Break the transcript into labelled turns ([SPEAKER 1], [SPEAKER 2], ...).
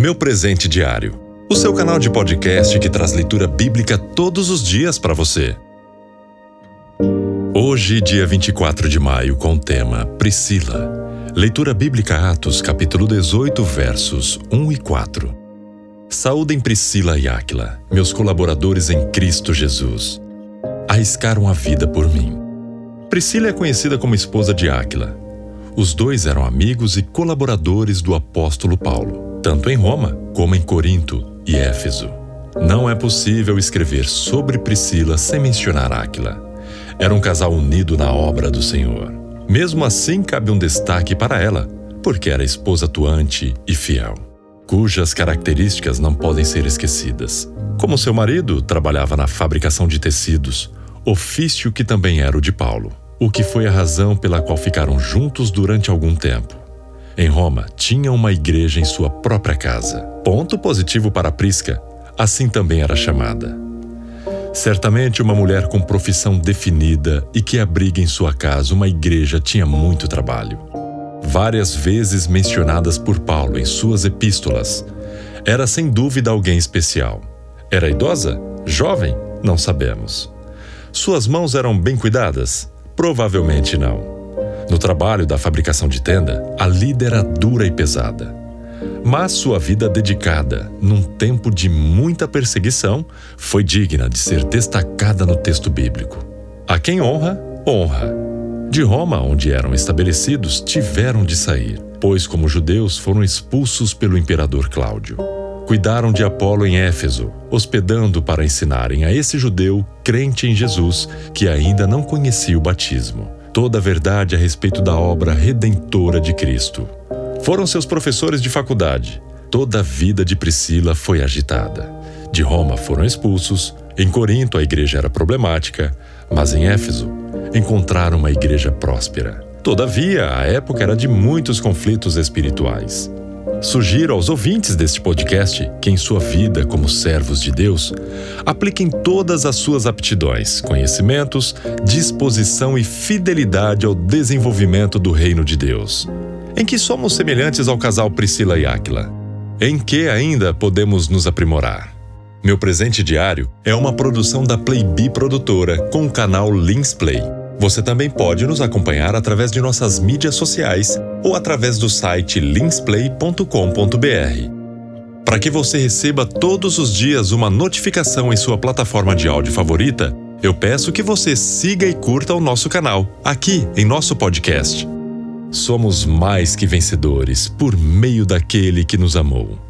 [SPEAKER 1] Meu Presente Diário, o seu canal de podcast que traz leitura bíblica todos os dias para você. Hoje, dia 24 de maio, com o tema Priscila. Leitura bíblica Atos, capítulo 18, versos 1 e 4. Saúdem Priscila e Áquila, meus colaboradores em Cristo Jesus. Arriscaram a vida por mim. Priscila é conhecida como esposa de Áquila. Os dois eram amigos e colaboradores do apóstolo Paulo tanto em Roma como em Corinto e Éfeso. Não é possível escrever sobre Priscila sem mencionar Áquila. Era um casal unido na obra do Senhor. Mesmo assim, cabe um destaque para ela, porque era esposa atuante e fiel, cujas características não podem ser esquecidas. Como seu marido trabalhava na fabricação de tecidos, ofício que também era o de Paulo, o que foi a razão pela qual ficaram juntos durante algum tempo. Em Roma, tinha uma igreja em sua própria casa. Ponto positivo para Prisca, assim também era chamada. Certamente uma mulher com profissão definida e que abriga em sua casa uma igreja tinha muito trabalho. Várias vezes mencionadas por Paulo em suas epístolas, era sem dúvida alguém especial. Era idosa? Jovem? Não sabemos. Suas mãos eram bem cuidadas? Provavelmente não. No trabalho da fabricação de tenda, a lida era dura e pesada. Mas sua vida dedicada, num tempo de muita perseguição, foi digna de ser destacada no texto bíblico. A quem honra, honra. De Roma, onde eram estabelecidos, tiveram de sair, pois, como judeus, foram expulsos pelo imperador Cláudio. Cuidaram de Apolo em Éfeso, hospedando para ensinarem a esse judeu crente em Jesus que ainda não conhecia o batismo toda a verdade a respeito da obra redentora de Cristo. Foram seus professores de faculdade. Toda a vida de Priscila foi agitada. De Roma foram expulsos, em Corinto a igreja era problemática, mas em Éfeso encontraram uma igreja próspera. Todavia, a época era de muitos conflitos espirituais. Sugiro aos ouvintes deste podcast que, em sua vida como servos de Deus, apliquem todas as suas aptidões, conhecimentos, disposição e fidelidade ao desenvolvimento do reino de Deus. Em que somos semelhantes ao casal Priscila e Áquila? Em que ainda podemos nos aprimorar? Meu presente diário é uma produção da Playbee Produtora com o canal Lins Play. Você também pode nos acompanhar através de nossas mídias sociais ou através do site linsplay.com.br. Para que você receba todos os dias uma notificação em sua plataforma de áudio favorita, eu peço que você siga e curta o nosso canal, aqui em nosso podcast. Somos mais que vencedores por meio daquele que nos amou.